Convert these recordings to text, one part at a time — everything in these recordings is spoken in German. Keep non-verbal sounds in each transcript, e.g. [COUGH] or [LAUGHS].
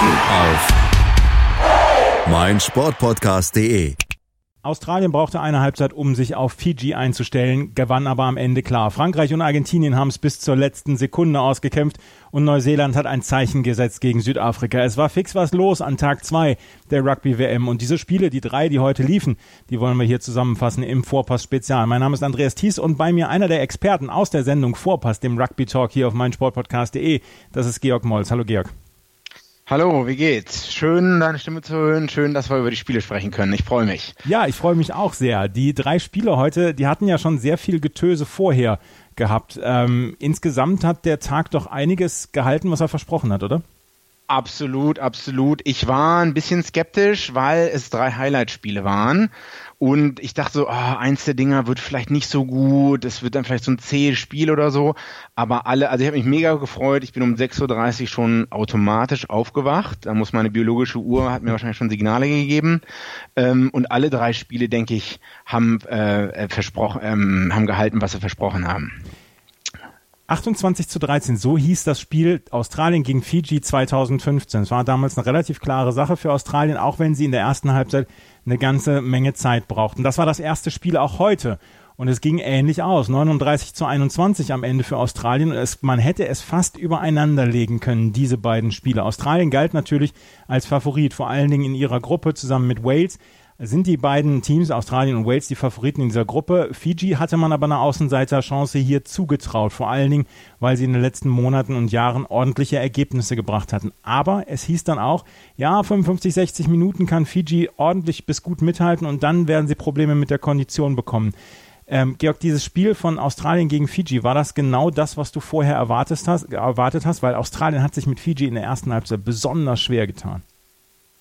Auf meinsportpodcast.de. Australien brauchte eine Halbzeit, um sich auf Fiji einzustellen, gewann aber am Ende klar. Frankreich und Argentinien haben es bis zur letzten Sekunde ausgekämpft und Neuseeland hat ein Zeichen gesetzt gegen Südafrika. Es war fix was los an Tag zwei der Rugby-WM und diese Spiele, die drei, die heute liefen, die wollen wir hier zusammenfassen im Vorpass-Spezial. Mein Name ist Andreas Thies und bei mir einer der Experten aus der Sendung Vorpass, dem Rugby-Talk hier auf meinsportpodcast.de, das ist Georg Molz. Hallo Georg. Hallo, wie geht's? Schön, deine Stimme zu hören. Schön, dass wir über die Spiele sprechen können. Ich freue mich. Ja, ich freue mich auch sehr. Die drei Spiele heute, die hatten ja schon sehr viel Getöse vorher gehabt. Ähm, insgesamt hat der Tag doch einiges gehalten, was er versprochen hat, oder? Absolut, absolut. Ich war ein bisschen skeptisch, weil es drei Highlight-Spiele waren und ich dachte so, oh, eins der Dinger wird vielleicht nicht so gut, es wird dann vielleicht so ein zähes Spiel oder so. Aber alle, also ich habe mich mega gefreut. Ich bin um 6.30 Uhr schon automatisch aufgewacht. Da muss meine biologische Uhr, hat mir wahrscheinlich schon Signale gegeben. Ähm, und alle drei Spiele, denke ich, haben äh, versprochen, ähm, haben gehalten, was sie versprochen haben. 28 zu 13, so hieß das Spiel Australien gegen Fiji 2015. Es war damals eine relativ klare Sache für Australien, auch wenn sie in der ersten Halbzeit eine ganze Menge Zeit brauchten. Das war das erste Spiel auch heute. Und es ging ähnlich aus. 39 zu 21 am Ende für Australien. Es, man hätte es fast übereinander legen können, diese beiden Spiele. Australien galt natürlich als Favorit, vor allen Dingen in ihrer Gruppe zusammen mit Wales sind die beiden Teams, Australien und Wales, die Favoriten in dieser Gruppe. Fiji hatte man aber eine Außenseiterchance hier zugetraut, vor allen Dingen, weil sie in den letzten Monaten und Jahren ordentliche Ergebnisse gebracht hatten. Aber es hieß dann auch, ja, 55, 60 Minuten kann Fiji ordentlich bis gut mithalten und dann werden sie Probleme mit der Kondition bekommen. Ähm, Georg, dieses Spiel von Australien gegen Fiji, war das genau das, was du vorher erwartet hast, erwartet hast? Weil Australien hat sich mit Fiji in der ersten Halbzeit besonders schwer getan.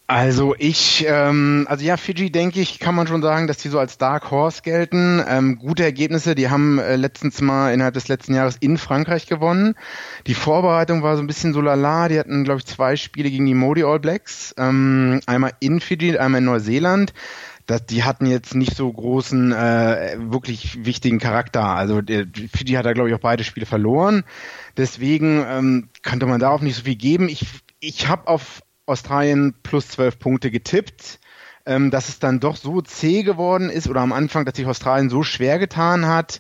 Also ich, ähm, also ja, Fiji denke ich, kann man schon sagen, dass die so als Dark Horse gelten. Ähm, gute Ergebnisse, die haben äh, letztens mal innerhalb des letzten Jahres in Frankreich gewonnen. Die Vorbereitung war so ein bisschen so lala. Die hatten, glaube ich, zwei Spiele gegen die Modi All Blacks. Ähm, einmal in Fiji, einmal in Neuseeland. Das, die hatten jetzt nicht so großen, äh, wirklich wichtigen Charakter. Also der, Fiji hat da, glaube ich, auch beide Spiele verloren. Deswegen ähm, könnte man darauf nicht so viel geben. Ich, ich habe auf Australien plus zwölf Punkte getippt. Ähm, dass es dann doch so zäh geworden ist oder am Anfang, dass sich Australien so schwer getan hat,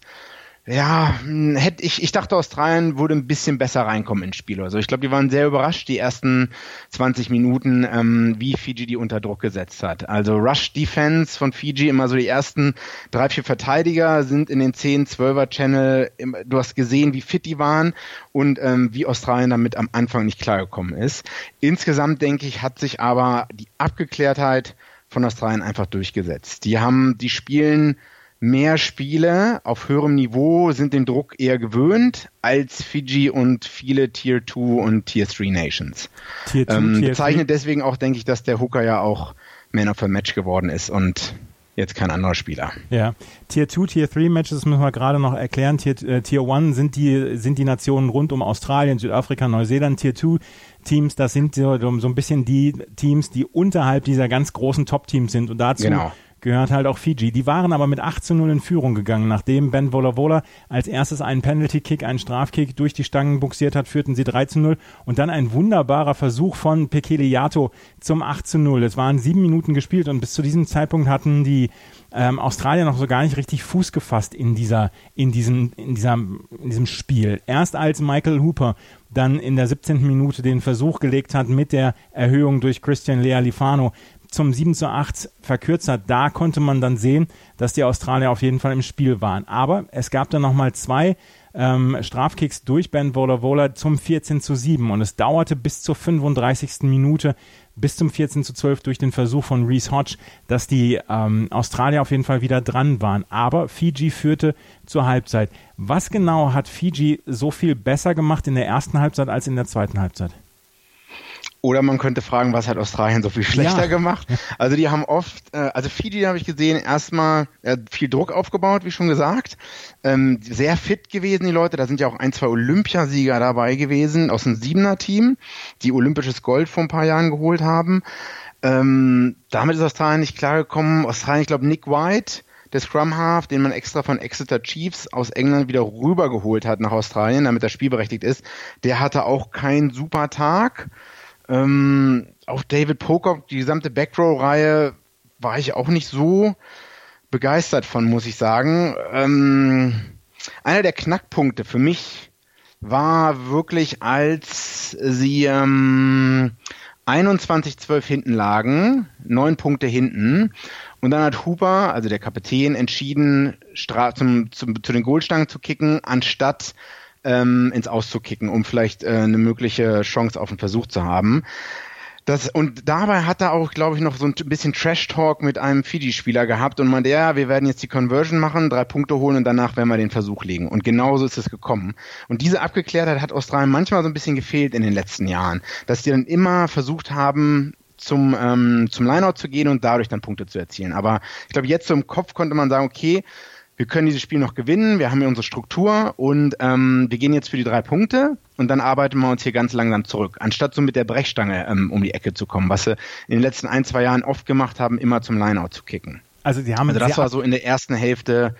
ja, hm, hätte ich, ich dachte, Australien würde ein bisschen besser reinkommen ins Spiel. Also ich glaube, die waren sehr überrascht, die ersten 20 Minuten, ähm, wie Fiji die unter Druck gesetzt hat. Also Rush Defense von Fiji, immer so die ersten drei, vier Verteidiger sind in den 10, 12er Channel. Du hast gesehen, wie fit die waren und ähm, wie Australien damit am Anfang nicht klargekommen ist. Insgesamt denke ich, hat sich aber die Abgeklärtheit von Australien einfach durchgesetzt. Die haben, die spielen mehr Spiele auf höherem Niveau sind den Druck eher gewöhnt als Fiji und viele Tier 2 und Tier 3 Nations. Tier 2, ähm, Tier bezeichnet 3. deswegen auch, denke ich, dass der Hooker ja auch Man of the Match geworden ist und jetzt kein anderer Spieler. Ja, Tier 2, Tier 3 Matches müssen wir gerade noch erklären. Tier, äh, Tier 1 sind die, sind die Nationen rund um Australien, Südafrika, Neuseeland. Tier 2 Teams, das sind so, so ein bisschen die Teams, die unterhalb dieser ganz großen Top-Teams sind und dazu genau gehört halt auch Fiji. Die waren aber mit 8 zu 0 in Führung gegangen. Nachdem Ben Vola als erstes einen Penalty-Kick, einen Strafkick durch die Stangen buxiert hat, führten sie 3 zu 0 und dann ein wunderbarer Versuch von Pekeliato zum 8 zu 0. Es waren sieben Minuten gespielt und bis zu diesem Zeitpunkt hatten die ähm, Australier noch so gar nicht richtig Fuß gefasst in dieser, in diesem, in dieser, in diesem Spiel. Erst als Michael Hooper dann in der 17. Minute den Versuch gelegt hat mit der Erhöhung durch Christian Lea Lifano, zum 7 zu 8 verkürzt hat, da konnte man dann sehen, dass die Australier auf jeden Fall im Spiel waren. Aber es gab dann nochmal zwei ähm, Strafkicks durch Ben Vola Vola zum 14 zu 7 und es dauerte bis zur 35. Minute, bis zum 14 zu 12 durch den Versuch von Reese Hodge, dass die ähm, Australier auf jeden Fall wieder dran waren. Aber Fiji führte zur Halbzeit. Was genau hat Fiji so viel besser gemacht in der ersten Halbzeit als in der zweiten Halbzeit? Oder man könnte fragen, was hat Australien so viel schlechter ja. gemacht? Also die haben oft, äh, also Fiji habe ich gesehen, erstmal äh, viel Druck aufgebaut, wie schon gesagt. Ähm, sehr fit gewesen, die Leute. Da sind ja auch ein, zwei Olympiasieger dabei gewesen aus dem Siebener-Team, die olympisches Gold vor ein paar Jahren geholt haben. Ähm, damit ist Australien nicht klargekommen. Australien, ich glaube, Nick White, der Scrum Half, den man extra von Exeter Chiefs aus England wieder rübergeholt hat nach Australien, damit er spielberechtigt ist, der hatte auch keinen super Tag. Ähm, auch David Pocock, die gesamte Backrow-Reihe war ich auch nicht so begeistert von, muss ich sagen. Ähm, einer der Knackpunkte für mich war wirklich, als sie ähm, 21-12 hinten lagen, neun Punkte hinten. Und dann hat Hooper, also der Kapitän, entschieden, Stra zum, zum, zu den Goldstangen zu kicken, anstatt ähm, ins Auszukicken, um vielleicht äh, eine mögliche Chance auf einen Versuch zu haben. Das, und dabei hat er auch, glaube ich, noch so ein bisschen Trash-Talk mit einem Fiji-Spieler gehabt und meinte, ja, wir werden jetzt die Conversion machen, drei Punkte holen und danach werden wir den Versuch legen. Und genauso ist es gekommen. Und diese Abgeklärtheit hat Australien manchmal so ein bisschen gefehlt in den letzten Jahren, dass die dann immer versucht haben, zum, ähm, zum Lineout zu gehen und dadurch dann Punkte zu erzielen. Aber ich glaube, jetzt so im Kopf konnte man sagen, okay, wir können dieses Spiel noch gewinnen, wir haben hier unsere Struktur und ähm, wir gehen jetzt für die drei Punkte und dann arbeiten wir uns hier ganz langsam zurück, anstatt so mit der Brechstange ähm, um die Ecke zu kommen, was sie in den letzten ein, zwei Jahren oft gemacht haben, immer zum Lineout zu kicken. Also sie haben also das war so in der ersten Hälfte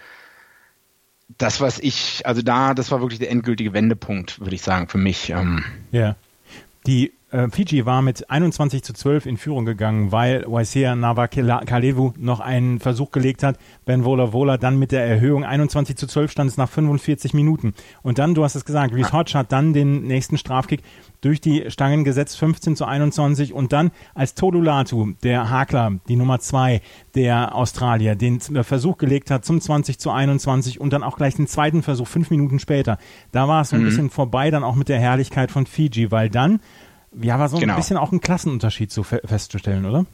das, was ich, also da, das war wirklich der endgültige Wendepunkt, würde ich sagen, für mich. Ähm. Ja. Die äh, Fiji war mit 21 zu 12 in Führung gegangen, weil Waisea Navakalevu noch einen Versuch gelegt hat. Ben Vola Vola dann mit der Erhöhung 21 zu 12 stand es nach 45 Minuten. Und dann, du hast es gesagt, Reese Hodge hat dann den nächsten Strafkick durch die Stangen gesetzt, 15 zu 21 und dann als Tolulatu, der Hakler, die Nummer zwei der Australier, den Versuch gelegt hat zum 20 zu 21 und dann auch gleich den zweiten Versuch fünf Minuten später. Da war es so ein mhm. bisschen vorbei dann auch mit der Herrlichkeit von Fiji, weil dann ja, war so genau. ein bisschen auch ein Klassenunterschied so festzustellen, oder?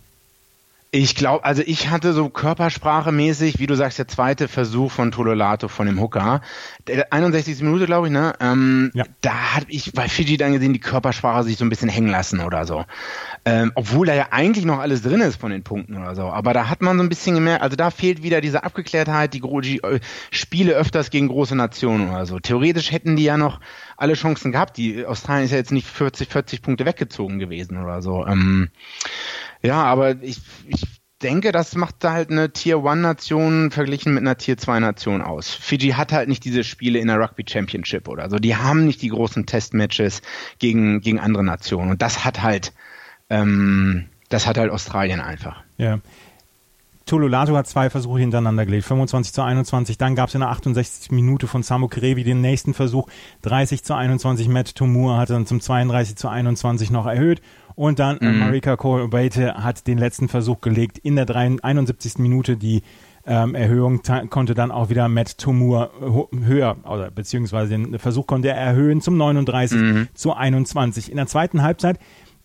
Ich glaube, also ich hatte so körpersprachemäßig, wie du sagst, der zweite Versuch von Tololato von dem Hooker. Der 61. Minute, glaube ich, ne? Ähm, ja. Da habe ich bei Fiji dann gesehen, die Körpersprache sich so ein bisschen hängen lassen oder so. Ähm, obwohl da ja eigentlich noch alles drin ist von den Punkten oder so. Aber da hat man so ein bisschen gemerkt, also da fehlt wieder diese Abgeklärtheit, die, die äh, Spiele öfters gegen große Nationen oder so. Theoretisch hätten die ja noch alle Chancen gehabt. Die Australien ist ja jetzt nicht 40, 40 Punkte weggezogen gewesen oder so. Ähm, ja, aber ich, ich denke, das macht da halt eine Tier One Nation verglichen mit einer Tier 2 Nation aus. Fiji hat halt nicht diese Spiele in der Rugby Championship oder so. Die haben nicht die großen Testmatches gegen, gegen andere Nationen. Und das hat halt, ähm, das hat halt Australien einfach. Ja. Tolulato hat zwei Versuche hintereinander gelegt, 25 zu 21. Dann gab es in der 68. Minute von Samu Kerevi den nächsten Versuch, 30 zu 21. Matt Tomur hat dann zum 32 zu 21 noch erhöht. Und dann mhm. Marika Korbate hat den letzten Versuch gelegt in der 71. Minute. Die ähm, Erhöhung konnte dann auch wieder Matt Tomur höher, oder beziehungsweise den Versuch konnte er erhöhen zum 39 mhm. zu 21. In der zweiten Halbzeit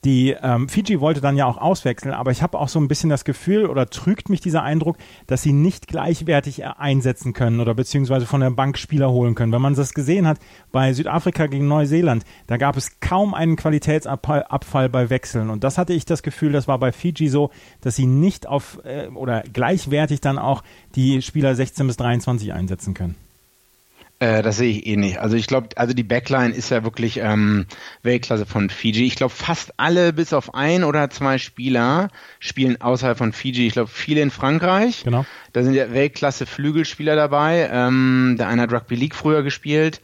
die ähm, Fiji wollte dann ja auch auswechseln, aber ich habe auch so ein bisschen das Gefühl oder trügt mich dieser Eindruck, dass sie nicht gleichwertig einsetzen können oder beziehungsweise von der Bank Spieler holen können. Wenn man das gesehen hat bei Südafrika gegen Neuseeland, da gab es kaum einen Qualitätsabfall bei Wechseln und das hatte ich das Gefühl, das war bei Fiji so, dass sie nicht auf äh, oder gleichwertig dann auch die Spieler 16 bis 23 einsetzen können. Äh, das sehe ich eh nicht. Also ich glaube, also die Backline ist ja wirklich ähm, Weltklasse von Fiji. Ich glaube, fast alle bis auf ein oder zwei Spieler spielen außerhalb von Fiji. Ich glaube, viele in Frankreich. Genau. Da sind ja Weltklasse Flügelspieler dabei. Ähm, der eine hat Rugby League früher gespielt.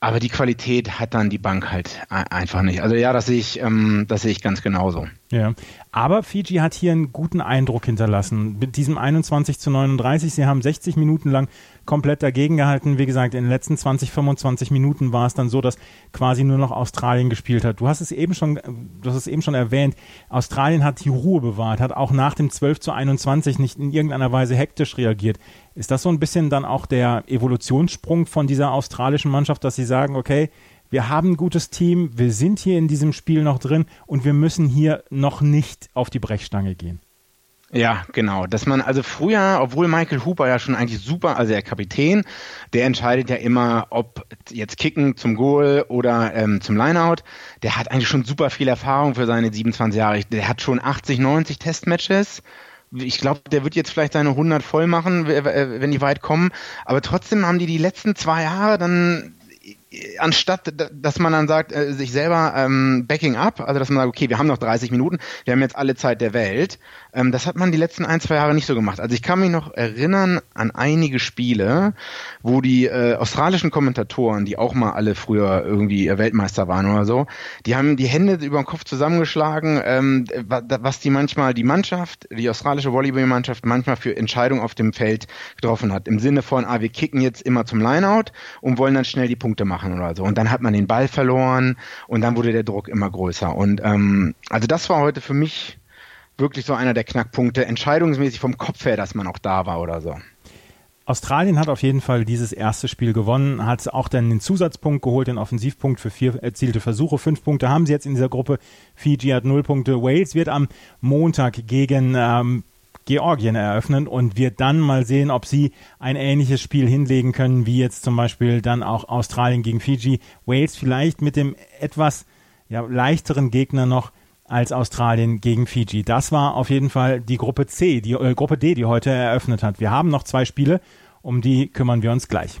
Aber die Qualität hat dann die Bank halt einfach nicht. Also ja, das sehe ich, ähm, das sehe ich ganz genauso. Ja, aber Fiji hat hier einen guten Eindruck hinterlassen. Mit diesem 21 zu 39, sie haben 60 Minuten lang komplett dagegen gehalten. Wie gesagt, in den letzten 20, 25 Minuten war es dann so, dass quasi nur noch Australien gespielt hat. Du hast es eben schon, du hast es eben schon erwähnt. Australien hat die Ruhe bewahrt, hat auch nach dem 12 zu 21 nicht in irgendeiner Weise hektisch reagiert. Ist das so ein bisschen dann auch der Evolutionssprung von dieser australischen Mannschaft, dass sie sagen, okay, wir haben ein gutes Team, wir sind hier in diesem Spiel noch drin und wir müssen hier noch nicht auf die Brechstange gehen. Ja, genau. Dass man also früher, obwohl Michael Hooper ja schon eigentlich super, also der Kapitän, der entscheidet ja immer, ob jetzt Kicken zum Goal oder ähm, zum Lineout. Der hat eigentlich schon super viel Erfahrung für seine 27 Jahre. Der hat schon 80, 90 Testmatches ich glaube, der wird jetzt vielleicht seine 100 voll machen, wenn die weit kommen. Aber trotzdem haben die die letzten zwei Jahre dann anstatt dass man dann sagt, äh, sich selber ähm, Backing up, also dass man sagt, okay, wir haben noch 30 Minuten, wir haben jetzt alle Zeit der Welt, ähm, das hat man die letzten ein, zwei Jahre nicht so gemacht. Also ich kann mich noch erinnern an einige Spiele, wo die äh, australischen Kommentatoren, die auch mal alle früher irgendwie Weltmeister waren oder so, die haben die Hände über den Kopf zusammengeschlagen, ähm, was die manchmal die Mannschaft, die australische Volleyballmannschaft manchmal für Entscheidungen auf dem Feld getroffen hat. Im Sinne von, ah, wir kicken jetzt immer zum Lineout und wollen dann schnell die Punkte machen oder so. Und dann hat man den Ball verloren und dann wurde der Druck immer größer. Und ähm, also das war heute für mich wirklich so einer der Knackpunkte, entscheidungsmäßig vom Kopf her, dass man auch da war oder so. Australien hat auf jeden Fall dieses erste Spiel gewonnen, hat auch dann den Zusatzpunkt geholt, den Offensivpunkt für vier erzielte Versuche. Fünf Punkte haben sie jetzt in dieser Gruppe. Fiji hat null Punkte. Wales wird am Montag gegen ähm, Georgien eröffnen und wird dann mal sehen, ob sie ein ähnliches Spiel hinlegen können, wie jetzt zum Beispiel dann auch Australien gegen Fiji. Wales vielleicht mit dem etwas ja, leichteren Gegner noch als Australien gegen Fiji. Das war auf jeden Fall die Gruppe C, die äh, Gruppe D, die heute eröffnet hat. Wir haben noch zwei Spiele, um die kümmern wir uns gleich.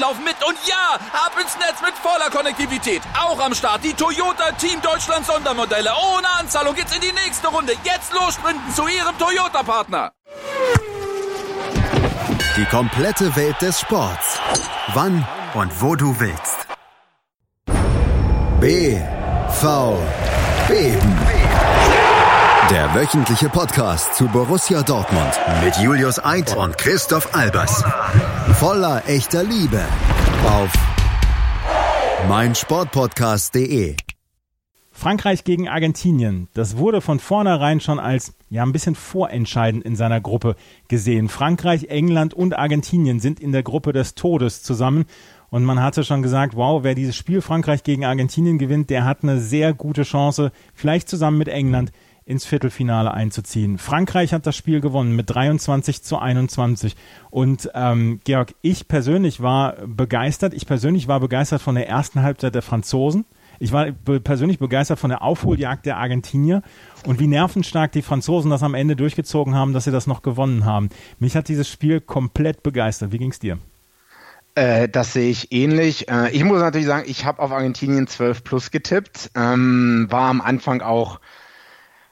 laufen mit. Und ja, ab ins Netz mit voller Konnektivität. Auch am Start die Toyota Team Deutschland Sondermodelle. Ohne Anzahlung geht's in die nächste Runde. Jetzt los sprinten zu Ihrem Toyota-Partner. Die komplette Welt des Sports. Wann und wo du willst. B. Der wöchentliche Podcast zu Borussia Dortmund mit Julius Eid und Christoph Albers. Voller echter Liebe auf meinsportpodcast.de. Frankreich gegen Argentinien, das wurde von vornherein schon als ja ein bisschen vorentscheidend in seiner Gruppe gesehen. Frankreich, England und Argentinien sind in der Gruppe des Todes zusammen und man hatte schon gesagt, wow, wer dieses Spiel Frankreich gegen Argentinien gewinnt, der hat eine sehr gute Chance, vielleicht zusammen mit England ins Viertelfinale einzuziehen. Frankreich hat das Spiel gewonnen mit 23 zu 21. Und ähm, Georg, ich persönlich war begeistert. Ich persönlich war begeistert von der ersten Halbzeit der Franzosen. Ich war persönlich begeistert von der Aufholjagd der Argentinier und wie nervenstark die Franzosen das am Ende durchgezogen haben, dass sie das noch gewonnen haben. Mich hat dieses Spiel komplett begeistert. Wie ging es dir? Äh, das sehe ich ähnlich. Äh, ich muss natürlich sagen, ich habe auf Argentinien 12 plus getippt. Ähm, war am Anfang auch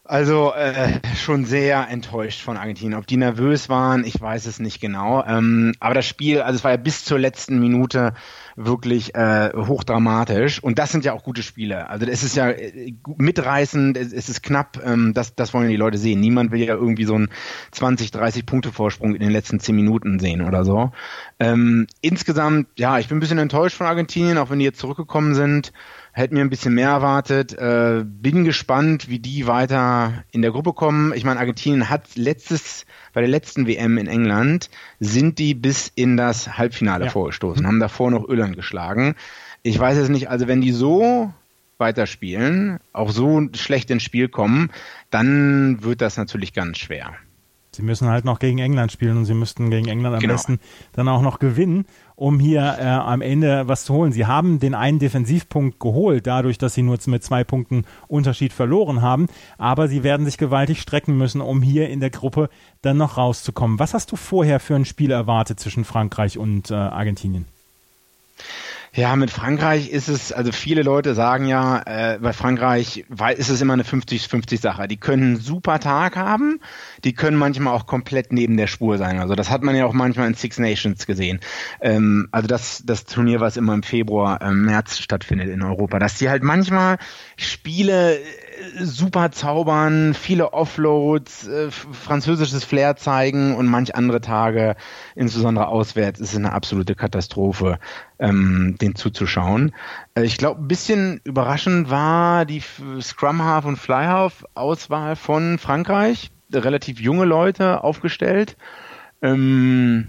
also äh, schon sehr enttäuscht von Argentinien. Ob die nervös waren, ich weiß es nicht genau. Ähm, aber das Spiel, also es war ja bis zur letzten Minute wirklich äh, hochdramatisch. Und das sind ja auch gute Spiele. Also es ist ja äh, mitreißend, es, ist knapp. Ähm, das, das wollen die Leute sehen. Niemand will ja irgendwie so einen 20, 30 Punkte Vorsprung in den letzten 10 Minuten sehen oder so. Ähm, insgesamt, ja, ich bin ein bisschen enttäuscht von Argentinien, auch wenn die jetzt zurückgekommen sind hätte mir ein bisschen mehr erwartet. Äh, bin gespannt, wie die weiter in der Gruppe kommen. Ich meine, Argentinien hat letztes, bei der letzten WM in England, sind die bis in das Halbfinale ja. vorgestoßen, haben davor noch Irland geschlagen. Ich weiß es nicht, also wenn die so weiterspielen, auch so schlecht ins Spiel kommen, dann wird das natürlich ganz schwer. Sie müssen halt noch gegen England spielen und sie müssten gegen England am Genau. besten dann auch noch gewinnen, um hier äh, am Ende was zu holen. Sie haben den einen Defensivpunkt geholt, dadurch, dass sie nur mit zwei Punkten Unterschied verloren haben, aber sie werden sich gewaltig strecken müssen, um hier in der Gruppe dann noch rauszukommen. Was hast du vorher für ein Spiel erwartet zwischen Frankreich und äh, Argentinien? Ja, mit Frankreich ist es, also viele Leute sagen ja, äh, bei Frankreich weil ist es immer eine 50-50-Sache. Die können einen super Tag haben, die können manchmal auch komplett neben der Spur sein. Also das hat man ja auch manchmal in Six Nations gesehen. Ähm, also das, das Turnier, was immer im Februar, ähm, März stattfindet in Europa, dass die halt manchmal Spiele äh, super zaubern, viele Offloads, äh, französisches Flair zeigen und manch andere Tage, insbesondere auswärts, ist es eine absolute Katastrophe, ähm, den zuzuschauen. Äh, ich glaube, ein bisschen überraschend war die Scrum Half und Fly Half Auswahl von Frankreich. Relativ junge Leute aufgestellt. Ähm,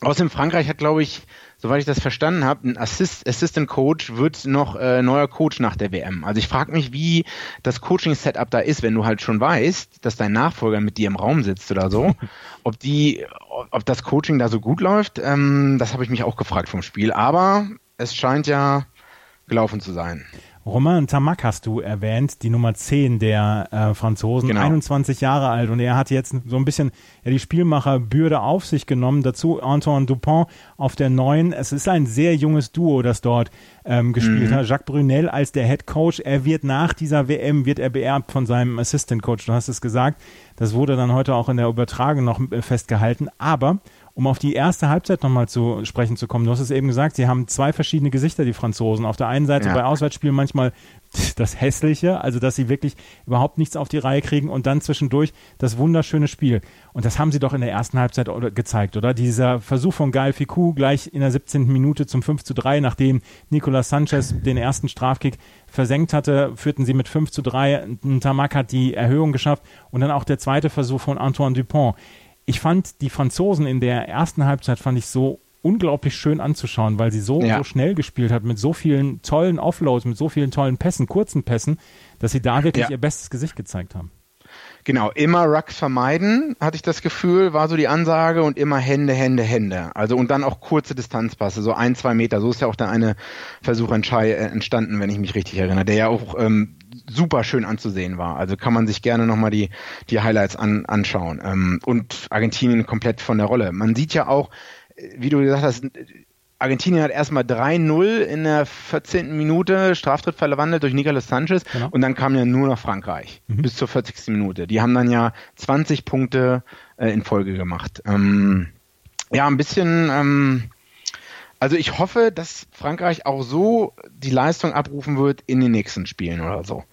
außerdem Frankreich hat, glaube ich, soweit ich das verstanden habe, ein Assist, Assistant Coach wird noch äh, neuer Coach nach der WM. Also ich frage mich, wie das Coaching-Setup da ist, wenn du halt schon weißt, dass dein Nachfolger mit dir im Raum sitzt oder so. [LAUGHS] ob die, ob das Coaching da so gut läuft, ähm, das habe ich mich auch gefragt vom Spiel. Aber es scheint ja gelaufen zu sein. Romain Tamac hast du erwähnt, die Nummer 10 der äh, Franzosen, Genau. 21 Jahre alt und er hat jetzt so ein bisschen ja, die Spielmacherbürde auf sich genommen. Dazu Antoine Dupont auf der 9. Es ist ein sehr junges Duo, das dort ähm, gespielt hat. Jacques Brunel als der Head Coach. Er wird nach dieser WM, wird er beerbt von seinem Assistant Coach. Du hast es gesagt. Das wurde dann heute auch in der Übertragung noch äh, festgehalten. Aber um auf die erste Halbzeit nochmal zu sprechen zu kommen. Du hast es eben gesagt, sie haben zwei verschiedene Gesichter, die Franzosen. Auf der einen Seite Ja. bei Auswärtsspielen manchmal [LAUGHS] das Hässliche, also dass sie wirklich überhaupt nichts auf die Reihe kriegen und dann zwischendurch das wunderschöne Spiel. Und das haben sie doch in der ersten Halbzeit gezeigt, oder? Dieser Versuch von Gael Ficou gleich in der 17. Minute zum 5 zu 3, nachdem Nicolas Sanchez den ersten Strafkick versenkt hatte, führten sie mit 5 zu 3. Tamak hat die Erhöhung geschafft und dann auch der zweite Versuch von Antoine Dupont. Ich fand die Franzosen in der ersten Halbzeit fand ich so unglaublich schön anzuschauen, weil sie so, Ja. so schnell gespielt hat, mit so vielen tollen Offloads, mit so vielen tollen Pässen, kurzen Pässen, dass sie da wirklich Ja. ihr bestes Gesicht gezeigt haben. Genau, immer Rucks vermeiden, hatte ich das Gefühl, war so die Ansage und immer Hände, Hände, Hände. Also und dann auch kurze Distanzpasse, so ein, zwei Meter. So ist ja auch der eine Versuch entstanden, wenn ich mich richtig erinnere, der ja auch ähm, super schön anzusehen war. Also kann man sich gerne nochmal die, die Highlights an, anschauen. Ähm, und Argentinien komplett von der Rolle. Man sieht ja auch, wie du gesagt hast, Argentinien hat erstmal 3-0 in der 14. Minute Straftritt verwandelt durch Nicolas Sanchez Genau. und dann kam ja nur noch Frankreich bis zur 40. Minute. Die haben dann ja 20 Punkte äh, in Folge gemacht. Ähm, ja, ein bisschen, ähm, also ich hoffe, dass Frankreich auch so die Leistung abrufen wird in den nächsten Spielen oder so.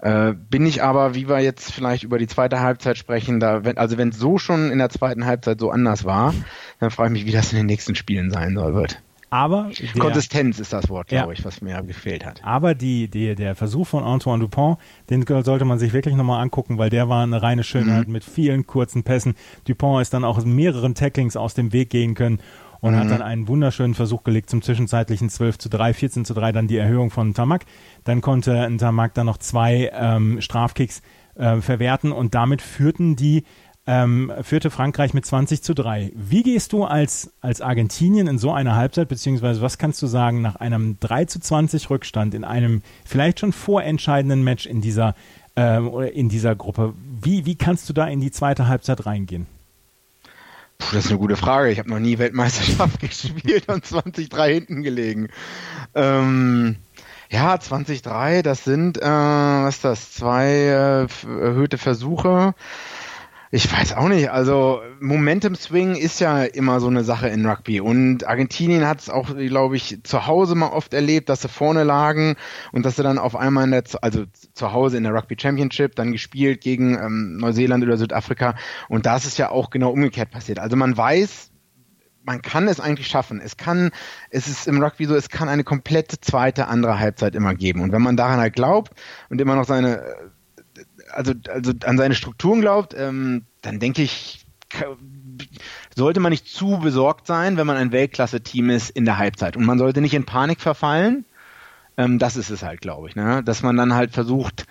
Äh, bin ich aber, wie wir jetzt vielleicht über die zweite Halbzeit sprechen, da, wenn, also wenn es so schon in der zweiten Halbzeit so anders war, dann frage ich mich, wie das in den nächsten Spielen sein soll wird. Aber der, Konsistenz ist das Wort, glaube Ja. ich, was mir gefehlt hat. aber die, die, der Versuch von Antoine Dupont, den sollte man sich wirklich nochmal angucken, weil der war eine reine Schönheit mit vielen kurzen Pässen. Dupont ist dann auch mehreren Tacklings aus dem Weg gehen können und hat dann einen wunderschönen Versuch gelegt zum zwischenzeitlichen 12 zu 3, 14 zu 3, dann die Erhöhung von Tamak. Dann konnte ein Tamak dann noch zwei ähm, Strafkicks äh, verwerten und damit führten die ähm, führte Frankreich mit 20 zu 3. Wie gehst du als, als Argentinien in so einer Halbzeit, beziehungsweise was kannst du sagen nach einem 3 zu 20 Rückstand in einem vielleicht schon vorentscheidenden Match in dieser, oder in dieser Gruppe? Wie, wie kannst du da in die zweite Halbzeit reingehen? Puh, das ist eine gute Frage. Ich habe noch nie Weltmeisterschaft [LAUGHS] gespielt und 20-3 hinten gelegen. Ähm, ja, 20-3, das sind, äh, was ist das, zwei äh, erhöhte Versuche. Ich weiß auch nicht. Also Momentum Swing ist ja immer so eine Sache in Rugby und Argentinien hat es auch, glaube ich, zu Hause mal oft erlebt, dass sie vorne lagen und dass sie dann auf einmal in der, also zu Hause in der Rugby Championship dann gespielt gegen ähm, Neuseeland oder Südafrika und da ist ja auch genau umgekehrt passiert. Also man weiß, man kann es eigentlich schaffen. Es kann, es ist im Rugby so, es kann eine komplette zweite andere Halbzeit immer geben und wenn man daran halt glaubt und immer noch seine also, also an seine Strukturen glaubt, ähm, dann denke ich, sollte man nicht zu besorgt sein, wenn man ein Weltklasse-Team ist in der Halbzeit. Und man sollte nicht in Panik verfallen. Ähm, das ist es halt, glaube ich. Ne? Dass man dann halt versucht,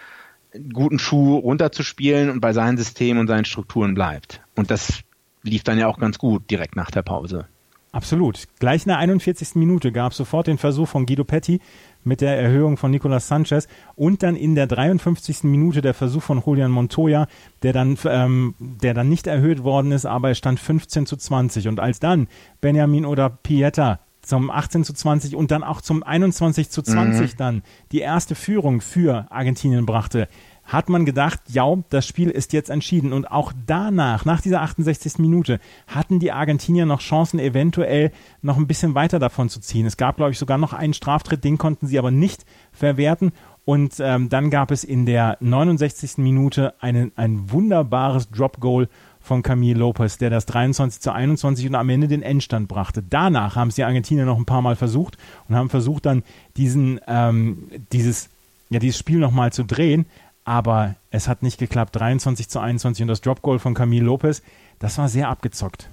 guten Schuh runterzuspielen und bei seinem System und seinen Strukturen bleibt. und das lief dann ja auch ganz gut direkt nach der Pause. Absolut. Gleich in der 41. Minute gab es sofort den Versuch von Guido Petti mit der Erhöhung von Nicolas Sanchez und dann in der 53. Minute der Versuch von Julian Montoya, der dann, ähm, der dann nicht erhöht worden ist, aber es stand 15 zu 20. Und als dann Benjamin oder Pieta zum 18 zu 20 und dann auch zum 21 zu 20 mhm. dann die erste Führung für Argentinien brachte, hat man gedacht, ja, das Spiel ist jetzt entschieden. Und auch danach, nach dieser 68. Minute, hatten die Argentinier noch Chancen, eventuell noch ein bisschen weiter davon zu ziehen. Es gab, glaube ich, sogar noch einen Straftritt, den konnten sie aber nicht verwerten. Und ähm, dann gab es in der 69. Minute eine, ein wunderbares Drop-Goal von Camille Lopez, der das 23 zu 21 und am Ende den Endstand brachte. Danach haben es die Argentinier noch ein paar Mal versucht und haben versucht dann diesen, ähm, dieses, ja, dieses Spiel nochmal zu drehen aber es hat nicht geklappt. 23 zu 21 und das Drop-Goal von Camille Lopez, das war sehr abgezockt.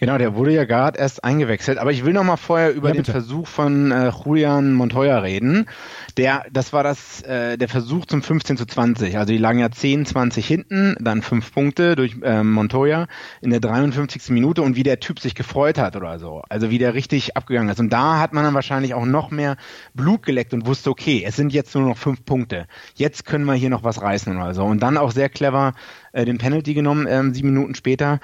Genau, der wurde ja gerade erst eingewechselt. Aber ich will noch mal vorher über ja, den Versuch von äh, Julian Montoya reden. Der, das war das, äh, der Versuch zum 15 zu 20. Also die lagen ja 10, 20 hinten, dann fünf Punkte durch äh, Montoya in der 53. Minute und wie der Typ sich gefreut hat oder so. Also wie der richtig abgegangen ist. Und da hat man dann wahrscheinlich auch noch mehr Blut geleckt und wusste, okay, es sind jetzt nur noch fünf Punkte. Jetzt können wir hier noch was reißen oder so. Und dann auch sehr clever äh, den Penalty genommen, ähm, sieben Minuten später.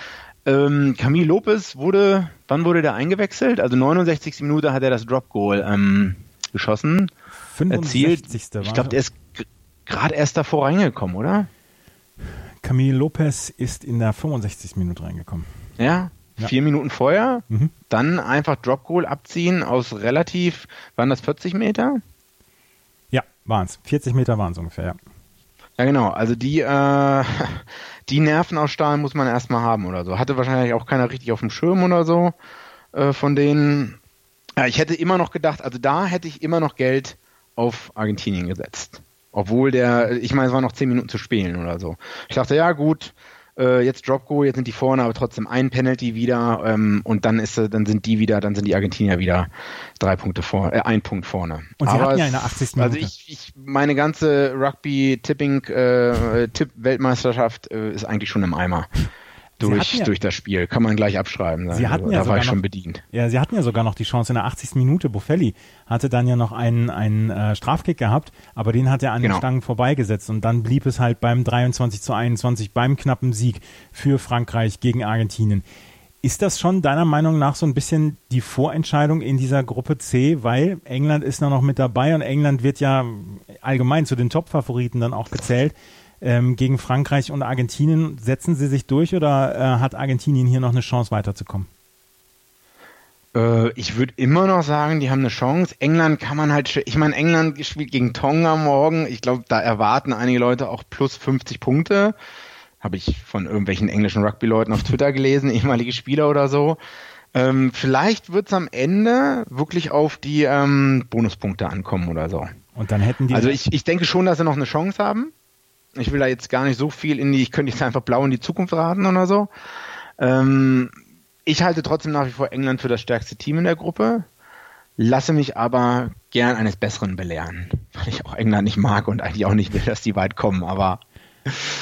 Ähm, Camille Lopez wurde, wann wurde der eingewechselt? Also 69. Minute hat er das Drop Goal ähm, geschossen, 65. erzielt. Ich glaube, der ist gerade erst davor reingekommen, oder? Camille Lopez ist in der 65. Minute reingekommen. Ja, ja. vier Minuten vorher, mhm. dann einfach Drop Goal abziehen aus relativ, waren das 40 Meter? Ja, waren es. 40 Meter waren es ungefähr, ja. Ja, genau. Also die, äh, [LAUGHS] die Nerven aus Stahl muss man erstmal haben oder so. Hatte wahrscheinlich auch keiner richtig auf dem Schirm oder so äh, von denen. Ja, ich hätte immer noch gedacht, also da hätte ich immer noch Geld auf Argentinien gesetzt. Obwohl der, ich meine, es waren noch zehn Minuten zu spielen oder so. Ich dachte, ja gut, äh, jetzt Drop Goal, jetzt sind die vorne, aber trotzdem ein Penalty wieder ähm, und dann ist dann sind die wieder, dann sind die Argentinier wieder drei Punkte vor, äh, ein Punkt vorne. Und sie aber hatten ja in der 80. Minute. Also ich, ich meine ganze Rugby-Tipping, äh, Tipp-Weltmeisterschaft äh, ist eigentlich schon im Eimer durch, ja, durch das Spiel. Kann man gleich abschreiben. Sagen. Sie hatten also, ja da war ich schon noch, bedient. Ja, sie hatten ja sogar noch die Chance in der 80. Minute. Buffelli hatte dann ja noch einen, einen äh, Strafkick gehabt, aber den hat er an genau. den Stangen vorbeigesetzt und dann blieb es halt beim 23 zu 21, beim knappen Sieg für Frankreich gegen Argentinien. Ist das schon deiner Meinung nach so ein bisschen die Vorentscheidung in dieser Gruppe C, weil England ist noch mit dabei und England wird ja allgemein zu den Top-Favoriten dann auch gezählt ähm, gegen Frankreich und Argentinien. Setzen sie sich durch oder äh, hat Argentinien hier noch eine Chance weiterzukommen? Äh, ich würde immer noch sagen, die haben eine Chance. England kann man halt, ich meine, England spielt gegen Tonga morgen. Ich glaube, da erwarten einige Leute auch plus 50 Punkte. Habe ich von irgendwelchen englischen Rugby-Leuten auf Twitter gelesen, [LAUGHS] ehemalige Spieler oder so. Ähm, vielleicht wird es am Ende wirklich auf die ähm, Bonuspunkte ankommen oder so. Und dann hätten die. Also ich, ich denke schon, dass sie noch eine Chance haben. Ich will da jetzt gar nicht so viel in die, ich könnte jetzt einfach blau in die Zukunft raten oder so. Ähm, ich halte trotzdem nach wie vor England für das stärkste Team in der Gruppe, lasse mich aber gern eines Besseren belehren, weil ich auch England nicht mag und eigentlich auch nicht will, dass die weit kommen, aber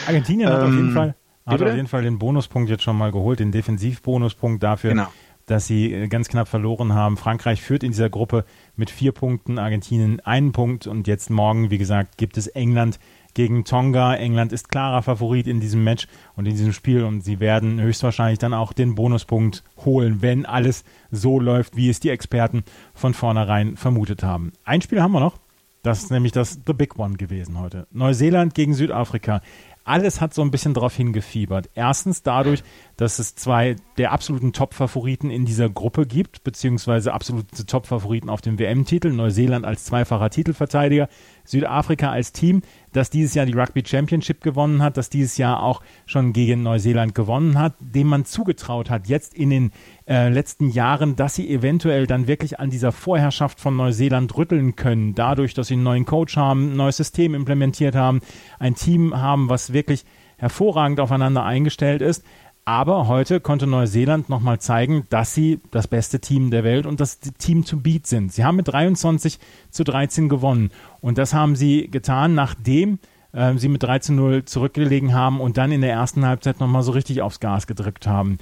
Argentinien ähm, hat auf jeden ähm, Fall hat auf jeden Fall den Bonuspunkt jetzt schon mal geholt, den Defensivbonuspunkt dafür, genau. dass sie äh, ganz knapp verloren haben. Frankreich führt in dieser Gruppe mit vier Punkten, Argentinien einen Punkt und jetzt morgen, wie gesagt, gibt es England gegen Tonga. England ist klarer Favorit in diesem Match und in diesem Spiel und sie werden höchstwahrscheinlich dann auch den Bonuspunkt holen, wenn alles so läuft, wie es die Experten von vornherein vermutet haben. Ein Spiel haben wir noch. Das ist nämlich das The Big One gewesen heute. Neuseeland gegen Südafrika alles hat so ein bisschen darauf hingefiebert. Erstens dadurch, dass es zwei der absoluten Top-Favoriten in dieser Gruppe gibt, beziehungsweise absolute Top-Favoriten auf dem WM-Titel. Neuseeland als zweifacher Titelverteidiger, Südafrika als Team, das dieses Jahr die Rugby Championship gewonnen hat, das dieses Jahr auch schon gegen Neuseeland gewonnen hat, dem man zugetraut hat, jetzt in den äh, letzten Jahren, dass sie eventuell dann wirklich an dieser Vorherrschaft von Neuseeland rütteln können, dadurch, dass sie einen neuen Coach haben, ein neues System implementiert haben, ein Team haben, was wirklich hervorragend aufeinander eingestellt ist. Aber heute konnte Neuseeland nochmal zeigen, dass sie das beste Team der Welt und das Team to beat sind. Sie haben mit 23 zu 13 gewonnen. Und das haben sie getan, nachdem äh, sie mit 3 zu 0 zurückgelegen haben und dann in der ersten Halbzeit nochmal so richtig aufs Gas gedrückt haben.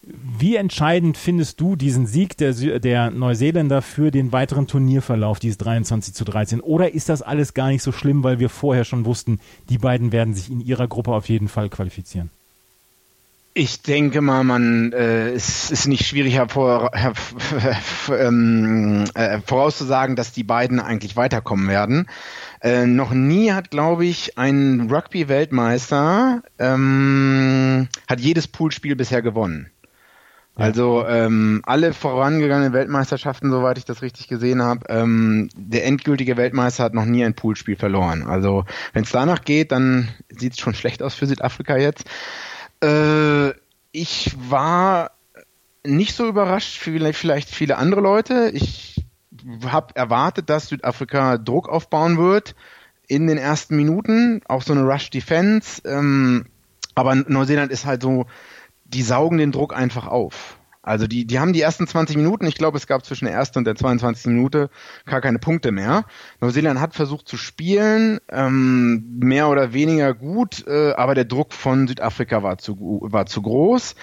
Wie entscheidend findest du diesen Sieg der, der Neuseeländer für den weiteren Turnierverlauf, dieses 23 zu 13? Oder ist das alles gar nicht so schlimm, weil wir vorher schon wussten, die beiden werden sich in ihrer Gruppe auf jeden Fall qualifizieren? Ich denke mal, man äh, es ist nicht schwierig hervor, her, [LAUGHS] ähm, äh, vorauszusagen, dass die beiden eigentlich weiterkommen werden. Äh, noch nie hat, glaube ich, ein Rugby-Weltmeister ähm, hat jedes Poolspiel bisher gewonnen. Ja. Also ähm, alle vorangegangenen Weltmeisterschaften, soweit ich das richtig gesehen habe, ähm, der endgültige Weltmeister hat noch nie ein Poolspiel verloren. Also wenn es danach geht, dann sieht es schon [LAUGHS] schlecht aus für Südafrika jetzt. Äh, ich war nicht so überrascht, vielleicht, vielleicht viele andere Leute. Ich habe erwartet, dass Südafrika Druck aufbauen wird in den ersten Minuten, auch so eine Rush Defense. Ähm, aber Neuseeland ist halt so, die saugen den Druck einfach auf. Also die, die haben die ersten 20 Minuten, ich glaube, es gab zwischen der ersten und der 22. Minute gar keine Punkte mehr. Neuseeland hat versucht zu spielen, ähm, mehr oder weniger gut, äh, aber der Druck von Südafrika war zu, war zu groß.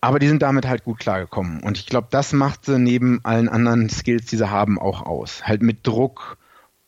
Aber die sind damit halt gut klargekommen. Und ich glaube, das macht sie neben allen anderen Skills, die sie haben, auch aus. Halt mit Druck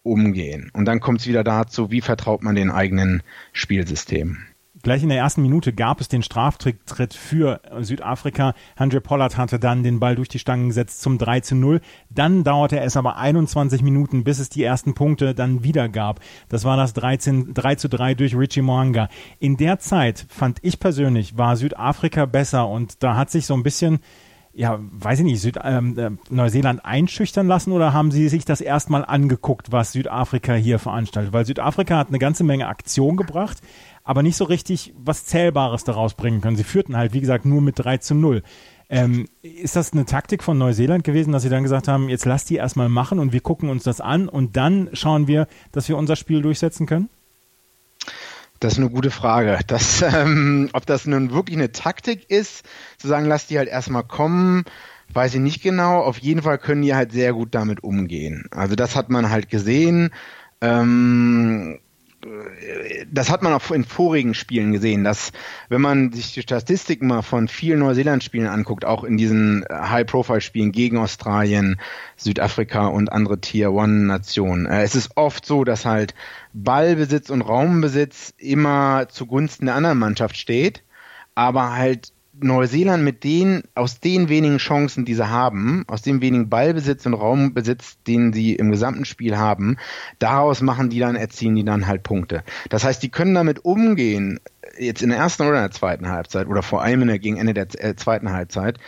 umgehen. Und dann kommt es wieder dazu, wie vertraut man den eigenen Spielsystemen. Gleich in der ersten Minute gab es den Straftritt für Südafrika. Andre Pollard hatte dann den Ball durch die Stangen gesetzt zum 3 zu 0. Dann dauerte es aber 21 Minuten, bis es die ersten Punkte dann wieder gab. Das war das 13, 3 zu 3 durch Richie Moanga. In der Zeit fand ich persönlich, war Südafrika besser und da hat sich so ein bisschen ja, weiß ich nicht, Süd, ähm, äh, Neuseeland einschüchtern lassen oder haben Sie sich das erstmal angeguckt, was Südafrika hier veranstaltet? Weil Südafrika hat eine ganze Menge Aktion gebracht, aber nicht so richtig was Zählbares daraus bringen können. Sie führten halt, wie gesagt, nur mit 3 zu 0. Ähm, ist das eine Taktik von Neuseeland gewesen, dass sie dann gesagt haben, jetzt lass die erstmal machen und wir gucken uns das an und dann schauen wir, dass wir unser Spiel durchsetzen können? Das ist eine gute Frage. Das, [LAUGHS] ähm, ob das nun wirklich eine Taktik ist, zu sagen, lass die halt erstmal kommen, weiß ich nicht genau. Auf jeden Fall können die halt sehr gut damit umgehen. Also das hat man halt gesehen. Ähm, das hat man auch in vorigen Spielen gesehen, dass wenn man sich die Statistiken mal von vielen Neuseeland-Spielen anguckt, auch in diesen High-Profile-Spielen gegen Australien, Südafrika und andere Tier-One-Nationen, äh, es ist oft so, dass halt Ballbesitz und Raumbesitz immer zugunsten der anderen Mannschaft steht, aber halt Neuseeland mit den, aus den wenigen Chancen, die sie haben, aus dem wenigen Ballbesitz und Raumbesitz, den sie im gesamten Spiel haben, daraus machen die dann, erzielen die dann halt Punkte. Das heißt, die können damit umgehen, jetzt in der ersten oder in der zweiten Halbzeit oder vor allem in der, gegen Ende der äh, zweiten Halbzeit,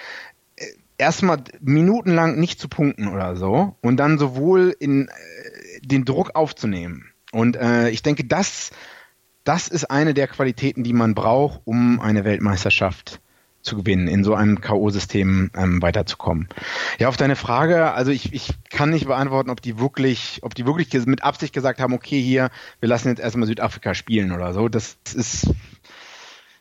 äh, erstmal minutenlang nicht zu punkten oder so und dann sowohl in äh, den Druck aufzunehmen. Und äh, ich denke, das, das ist eine der Qualitäten, die man braucht, um eine Weltmeisterschaft zu gewinnen, in so einem K.O.-System ähm, weiterzukommen. Ja, auf deine Frage, also ich, ich kann nicht beantworten, ob die wirklich, ob die wirklich mit Absicht gesagt haben, okay, hier, wir lassen jetzt erstmal Südafrika spielen oder so. Das ist,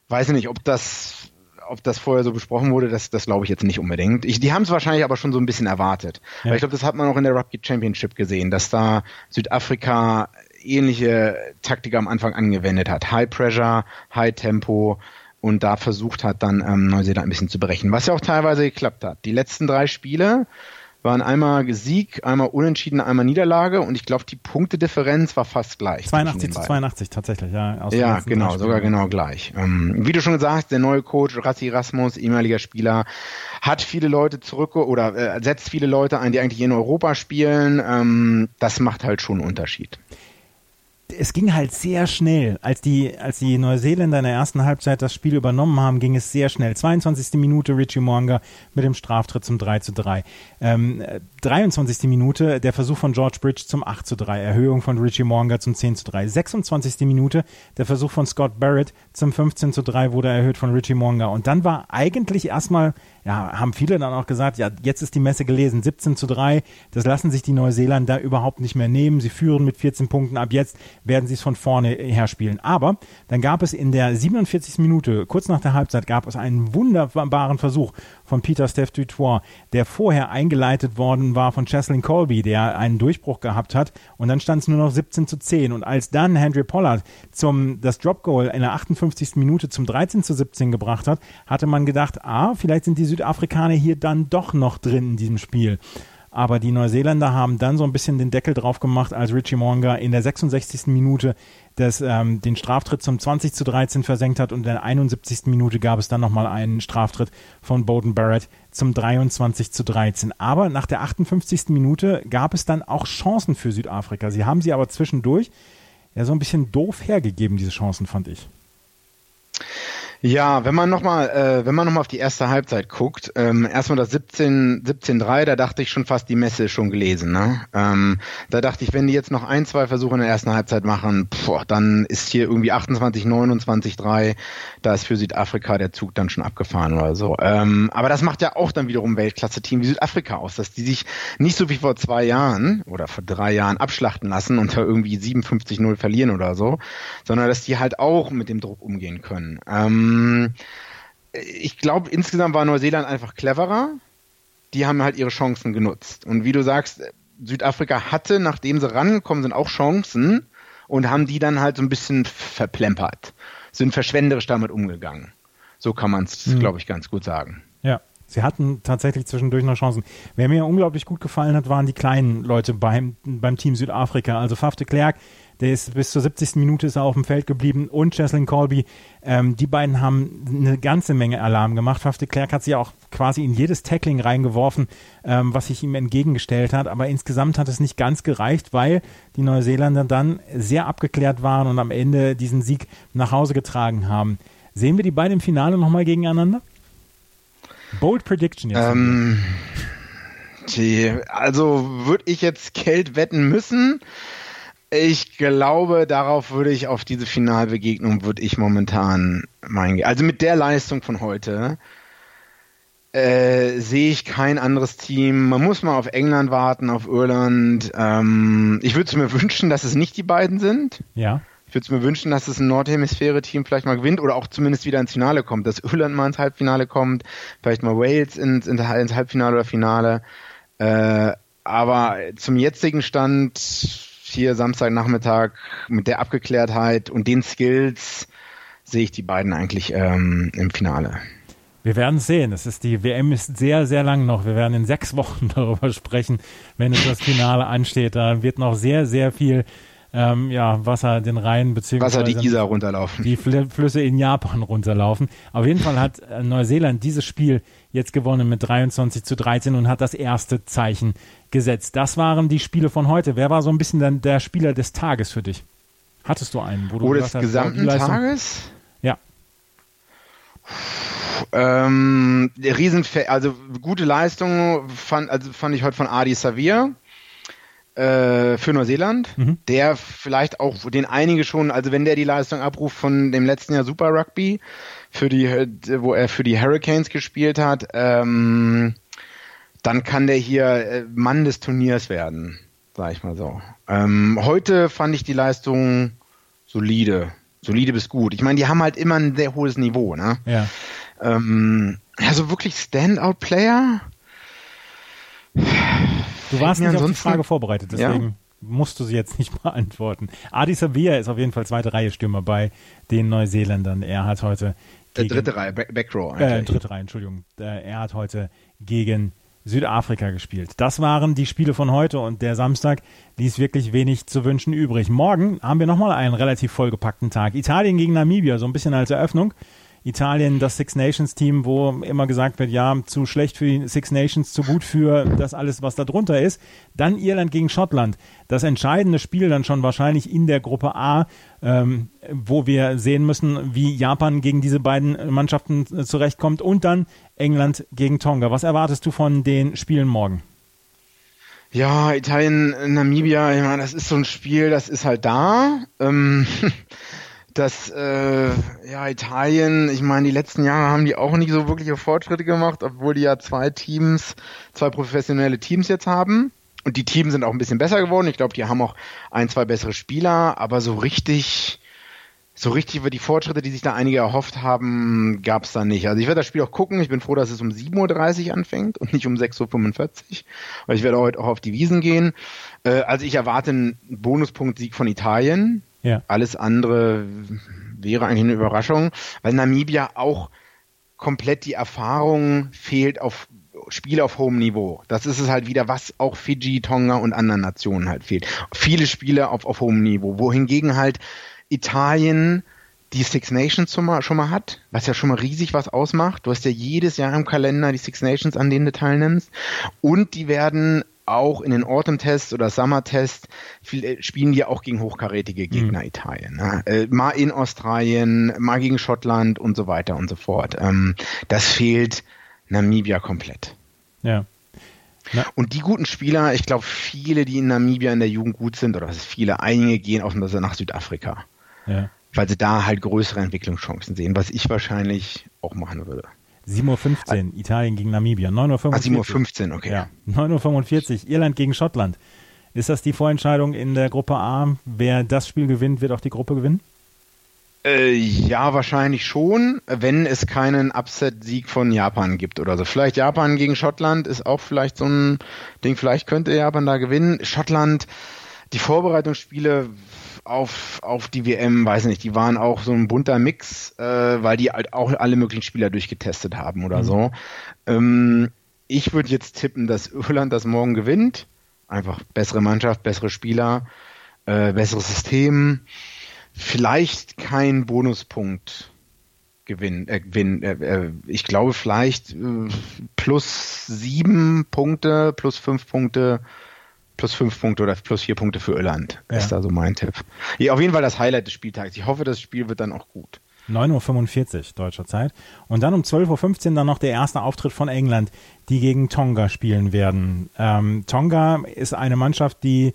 weiß ich nicht, ob das ob das vorher so besprochen wurde, das, das glaube ich jetzt nicht unbedingt. Ich, die haben es wahrscheinlich aber schon so ein bisschen erwartet. Ja. Weil ich glaube, das hat man auch in der Rugby Championship gesehen, dass da Südafrika ähnliche Taktik am Anfang angewendet hat. High Pressure, High Tempo, und da versucht hat, dann ähm, Neuseeland ein bisschen zu berechnen, was ja auch teilweise geklappt hat. Die letzten drei Spiele waren einmal Sieg, einmal Unentschieden, einmal Niederlage und ich glaube, die Punktedifferenz war fast gleich. 82 zu 82 tatsächlich, ja. ja, genau, sogar genau gleich. Ähm, wie du schon gesagt hast, der neue Coach Rassi Rasmus, ehemaliger Spieler, hat viele Leute zurück oder äh, setzt viele Leute ein, die eigentlich in Europa spielen. Ähm, das macht halt schon einen Unterschied es ging halt sehr schnell. Als die, als die Neuseeländer in der ersten Halbzeit das Spiel übernommen haben, ging es sehr schnell. 22. Minute Richie Mwanga mit dem Straftritt zum 3 zu 3. Ähm, 23. Minute der Versuch von George Bridge zum 8 zu 3. Erhöhung von Richie Mwanga zum 10 zu 3. 26. Minute der Versuch von Scott Barrett zum 15 zu 3 wurde erhöht von Richie Mwanga. Und dann war eigentlich erstmal ja, haben viele dann auch gesagt, ja, jetzt ist die Messe gelesen, 17 zu 3, das lassen sich die Neuseeländer überhaupt nicht mehr nehmen. Sie führen mit 14 Punkten ab jetzt, werden sie es von vorne her spielen. Aber dann gab es in der 47. Minute, kurz nach der Halbzeit, gab es einen wunderbaren Versuch von Peter Steph Dutois, der vorher eingeleitet worden war von Cheslin Colby, der einen Durchbruch gehabt hat. Und dann stand es nur noch 17 zu 10. Und als dann Henry Pollard zum, das Drop Goal in der 58. Minute zum 13 zu 17 gebracht hat, hatte man gedacht, ah, vielleicht sind die Südafrikaner hier dann doch noch drin in diesem Spiel. Aber die Neuseeländer haben dann so ein bisschen den Deckel drauf gemacht, als Richie Monga in der 66. Minute das, ähm, den Straftritt zum 20 zu 13 versenkt hat und in der 71. Minute gab es dann nochmal einen Straftritt von Bowden Barrett zum 23 zu 13. Aber nach der 58. Minute gab es dann auch Chancen für Südafrika. Sie haben sie aber zwischendurch ja so ein bisschen doof hergegeben, diese Chancen, fand ich. Ja, wenn man nochmal, äh, wenn man noch auf die erste Halbzeit guckt, ähm, erstmal das 17, 17-3, da dachte ich schon fast, die Messe ist schon gelesen. Ne? Ähm, da dachte ich, wenn die jetzt noch ein, zwei Versuche in der ersten Halbzeit machen, boah, dann ist hier irgendwie 28, 29, 3, da ist für Südafrika der Zug dann schon abgefahren oder so. Ähm, aber das macht ja auch dann wiederum Weltklasse-Team wie Südafrika aus, dass die sich nicht so wie vor zwei Jahren oder vor drei Jahren abschlachten lassen und da irgendwie 57-0 verlieren oder so, sondern dass die halt auch mit dem Druck umgehen können. Ähm, ich glaube, insgesamt war Neuseeland einfach cleverer. Die haben halt ihre Chancen genutzt. Und wie du sagst, Südafrika hatte, nachdem sie rangekommen sind, auch Chancen und haben die dann halt so ein bisschen verplempert, sind verschwenderisch damit umgegangen. So kann man es, mhm. glaube ich, ganz gut sagen. Sie hatten tatsächlich zwischendurch noch Chancen. Wer mir unglaublich gut gefallen hat, waren die kleinen Leute beim, beim Team Südafrika. Also Faf de Klerk, der ist bis zur 70. Minute ist er auf dem Feld geblieben und Cheslin Colby. Ähm, die beiden haben eine ganze Menge Alarm gemacht. Faf de Klerk hat sich auch quasi in jedes Tackling reingeworfen, ähm, was sich ihm entgegengestellt hat. Aber insgesamt hat es nicht ganz gereicht, weil die Neuseeländer dann sehr abgeklärt waren und am Ende diesen Sieg nach Hause getragen haben. Sehen wir die beiden im Finale nochmal gegeneinander? Bold Prediction jetzt. Ähm, die, also würde ich jetzt Geld wetten müssen. Ich glaube, darauf würde ich auf diese Finalbegegnung würde ich momentan meinen. Also mit der Leistung von heute äh, sehe ich kein anderes Team. Man muss mal auf England warten, auf Irland. Ähm, ich würde es mir wünschen, dass es nicht die beiden sind. Ja. Ich würde mir wünschen, dass ein Nordhemisphäre-Team vielleicht mal gewinnt oder auch zumindest wieder ins Finale kommt, dass Irland mal ins Halbfinale kommt, vielleicht mal Wales ins, ins Halbfinale oder Finale. Äh, aber zum jetzigen Stand hier Samstagnachmittag mit der Abgeklärtheit und den Skills sehe ich die beiden eigentlich ähm, im Finale. Wir werden es sehen. Es ist die WM ist sehr, sehr lang noch. Wir werden in sechs Wochen [LAUGHS] darüber sprechen, wenn es das Finale ansteht. Da wird noch sehr, sehr viel ähm, ja, Wasser den Rhein beziehungsweise Wasser die Isar runterlaufen. Die Flüsse in Japan runterlaufen. Auf jeden Fall hat äh, Neuseeland dieses Spiel jetzt gewonnen mit 23 zu 13 und hat das erste Zeichen gesetzt. Das waren die Spiele von heute. Wer war so ein bisschen dann der Spieler des Tages für dich? Hattest du einen? Wo du oh, des gesamten Tages? Ja. Ähm, Riesen, also gute Leistung fand, also fand ich heute von Adi Savir äh, für Neuseeland, mhm. der vielleicht auch, den einige schon, also wenn der die Leistung abruft von dem letzten Jahr Super Rugby, für die, wo er für die Hurricanes gespielt hat, ähm, dann kann der hier äh, Mann des Turniers werden, sag ich mal so. Ähm, heute fand ich die Leistung solide, solide bis gut. Ich meine, die haben halt immer ein sehr hohes Niveau, ne? Ja. Ähm, also wirklich Standout-Player Du warst nicht auf die Frage vorbereitet, deswegen ja. musst du sie jetzt nicht [LAUGHS] beantworten. Adi Savia ist auf jeden Fall zweite Reihe Stürmer bei den Neuseeländern. Er hat heute gegen, dritte Reihe, Backrow. Äh, dritte Reihe, Entschuldigung. Er hat heute gegen Südafrika gespielt. Das waren die Spiele von heute und der Samstag ließ wirklich wenig zu wünschen übrig. Morgen haben wir nochmal einen relativ vollgepackten Tag. Italien gegen Namibia, so ein bisschen als Eröffnung. Italien das Six Nations Team, wo immer gesagt wird, ja, zu schlecht für die Six Nations, zu gut für das alles, was da drunter ist. Dann Irland gegen Schottland. Das entscheidende Spiel dann schon wahrscheinlich in der Gruppe A, ähm, wo wir sehen müssen, wie Japan gegen diese beiden Mannschaften äh, zurechtkommt. Und dann England gegen Tonga. Was erwartest du von den Spielen morgen? Ja, Italien, Namibia, ich meine, das ist so ein Spiel, das ist halt da. Ähm, [LAUGHS] dass äh, ja Italien, ich meine, die letzten Jahre haben die auch nicht so wirkliche Fortschritte gemacht, obwohl die ja zwei Teams, zwei professionelle Teams jetzt haben. und die Teams sind auch ein bisschen besser geworden. Ich glaube, die haben auch ein, zwei bessere Spieler, aber so richtig, so richtig über die Fortschritte, die sich da einige erhofft haben, gab es da nicht. Also ich werde das Spiel auch gucken. Ich bin froh, dass es um 7.30 Uhr anfängt und nicht um 6.45 Uhr, weil ich werde heute auch auf die Wiesen gehen. Äh, also ich erwarte einen Bonuspunkt-Sieg von Italien. Ja. Alles andere wäre eigentlich eine Überraschung, weil Namibia auch komplett die Erfahrung fehlt auf Spiele auf hohem Niveau. Das ist es halt wieder, was auch Fiji, Tonga und anderen Nationen halt fehlt. Viele Spiele auf, auf hohem Niveau, wohingegen halt Italien die Six Nations schon mal, schon mal hat, was ja schon mal riesig was ausmacht. Du hast ja jedes Jahr im Kalender die Six Nations, an denen du teilnimmst. Und die werden auch in den Autumn-Tests oder Summer-Tests äh, spielen die auch gegen hochkarätige Gegner mhm. Italien. Ne? Äh, mal in Australien, mal gegen Schottland und so weiter und so fort. Ähm, das fehlt Namibia komplett. Ja. Na. Und die guten Spieler, ich glaube, viele, die in Namibia in der Jugend gut sind, oder viele, einige gehen auch nach Südafrika. Ja. Weil sie da halt größere Entwicklungschancen sehen, was ich wahrscheinlich auch machen würde. 7.15 Uhr, Italien gegen Namibia. 9.45 Uhr. Ah, 7.15 Uhr, okay. Ja. 9.45 Uhr, Irland gegen Schottland. Ist das die Vorentscheidung in der Gruppe A? Wer das Spiel gewinnt, wird auch die Gruppe gewinnen? Äh, ja, wahrscheinlich schon, wenn es keinen Upset-Sieg von Japan gibt oder so. Vielleicht Japan gegen Schottland ist auch vielleicht so ein Ding. Vielleicht könnte Japan da gewinnen. Schottland, die Vorbereitungsspiele auf, auf die WM, weiß nicht, die waren auch so ein bunter Mix, äh, weil die halt auch alle möglichen Spieler durchgetestet haben oder mhm. so. Ähm, ich würde jetzt tippen, dass Irland das morgen gewinnt. Einfach bessere Mannschaft, bessere Spieler, äh, besseres System vielleicht kein Bonuspunkt gewinnen. Äh, gewinnen. Äh, äh, ich glaube vielleicht äh, plus sieben Punkte, plus fünf Punkte, plus fünf Punkte oder plus vier Punkte für Irland. Ja. Ist da so mein Tipp. Ja, auf jeden Fall das Highlight des Spieltags. Ich hoffe, das Spiel wird dann auch gut. 9.45 Uhr deutscher Zeit. Und dann um 12.15 Uhr dann noch der erste Auftritt von England, die gegen Tonga spielen werden. Ähm, Tonga ist eine Mannschaft, die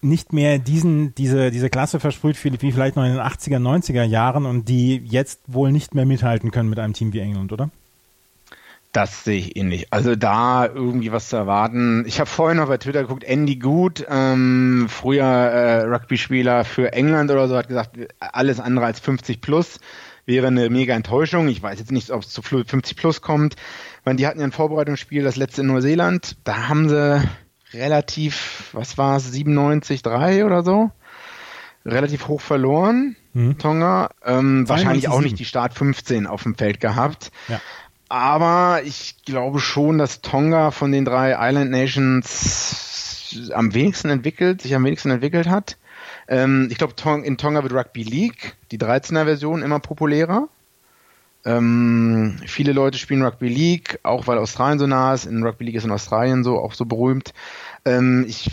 nicht mehr diesen, diese, diese Klasse versprüht wie vielleicht noch in den 80er, 90er Jahren und die jetzt wohl nicht mehr mithalten können mit einem Team wie England, oder? Das sehe ich ähnlich. Also da irgendwie was zu erwarten. Ich habe vorhin noch bei Twitter geguckt, Andy Good, ähm, früher äh, Rugby-Spieler für England oder so, hat gesagt, alles andere als 50 plus wäre eine mega Enttäuschung. Ich weiß jetzt nicht, ob es zu 50 plus kommt. Weil die hatten ja ein Vorbereitungsspiel, das letzte in Neuseeland. Da haben sie relativ, was war es, 97-3 oder so. Relativ hoch verloren, mhm. Tonga. Ähm, wahrscheinlich auch nicht die Start 15 auf dem Feld gehabt. Ja. Aber ich glaube schon, dass Tonga von den drei Island Nations am wenigsten entwickelt, sich am wenigsten entwickelt hat. Ähm, ich glaube, in Tonga wird Rugby League, die 13er Version, immer populärer. Ähm, viele Leute spielen Rugby League, auch weil Australien so nah ist. In Rugby League ist in Australien so auch so berühmt. Ähm, ich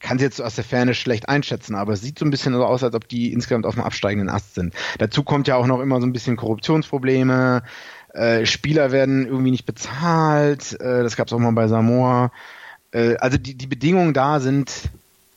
kann es jetzt aus der Ferne schlecht einschätzen, aber es sieht so ein bisschen so aus, als ob die insgesamt auf dem absteigenden Ast sind. Dazu kommt ja auch noch immer so ein bisschen Korruptionsprobleme. Äh, Spieler werden irgendwie nicht bezahlt. Äh, das gab es auch mal bei Samoa. Äh, also die, die Bedingungen da sind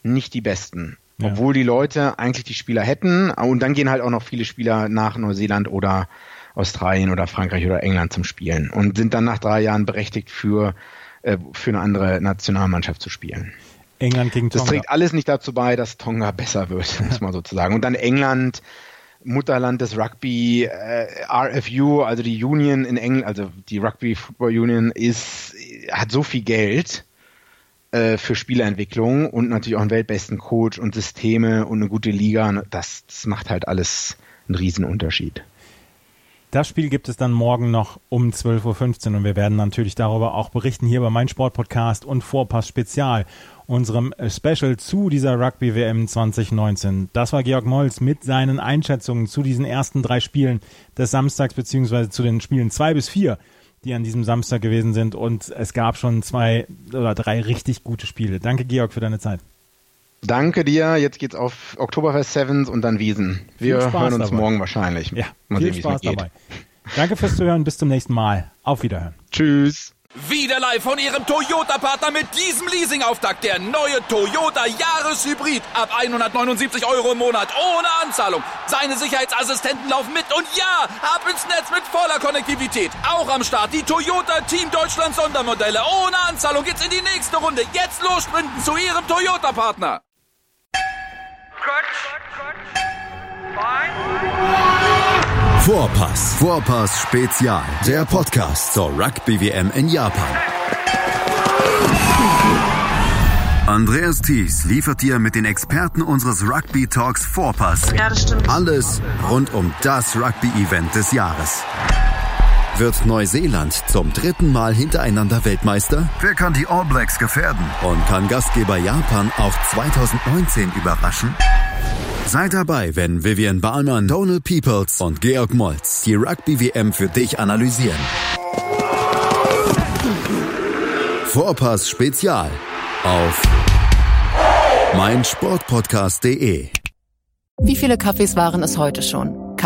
nicht die besten. Ja. Obwohl die Leute eigentlich die Spieler hätten. Und dann gehen halt auch noch viele Spieler nach Neuseeland oder Australien oder Frankreich oder England zum Spielen und sind dann nach drei Jahren berechtigt für, äh, für eine andere Nationalmannschaft zu spielen. England gegen Tonga. Das trägt alles nicht dazu bei, dass Tonga besser wird, muss man sozusagen. Und dann England, Mutterland des Rugby, äh, RFU, also die Union in England, also die Rugby Football Union ist, hat so viel Geld äh, für Spielerentwicklung und natürlich auch einen weltbesten Coach und Systeme und eine gute Liga. Das, das macht halt alles einen Riesenunterschied. Das Spiel gibt es dann morgen noch um 12.15 Uhr und wir werden natürlich darüber auch berichten hier bei Mein Sportpodcast und Vorpass Spezial, unserem Special zu dieser Rugby WM 2019. Das war Georg Molz mit seinen Einschätzungen zu diesen ersten drei Spielen des Samstags beziehungsweise zu den Spielen zwei bis vier, die an diesem Samstag gewesen sind und es gab schon zwei oder drei richtig gute Spiele. Danke Georg für deine Zeit. Danke dir. Jetzt geht's auf Oktoberfest Sevens und dann Wiesen. Wir hören uns dabei. morgen wahrscheinlich. Ja, Mal viel sehen, Spaß dabei. Danke fürs Zuhören. Bis zum nächsten Mal. Auf Wiederhören. Tschüss. Wieder live von Ihrem Toyota-Partner mit diesem Leasing-Auftakt. Der neue Toyota Jahreshybrid. Ab 179 Euro im Monat. Ohne Anzahlung. Seine Sicherheitsassistenten laufen mit. Und ja, ab ins Netz mit voller Konnektivität. Auch am Start die Toyota Team Deutschland Sondermodelle. Ohne Anzahlung geht's in die nächste Runde. Jetzt los sprinten zu Ihrem Toyota-Partner. Vorpass. Vorpass Spezial. Der Podcast zur Rugby WM in Japan. Andreas Thies liefert dir mit den Experten unseres Rugby Talks Vorpass Ja, das stimmt. alles rund um das Rugby-Event des Jahres. Wird Neuseeland zum dritten Mal hintereinander Weltmeister? Wer kann die All Blacks gefährden? Und kann Gastgeber Japan auch 2019 überraschen? Sei dabei, wenn Vivian Bahlmann, Donald Peoples und Georg Moltz die Rugby-WM für dich analysieren. Vorpass Spezial auf meinsportpodcast.de. Wie viele Kaffees waren es heute schon?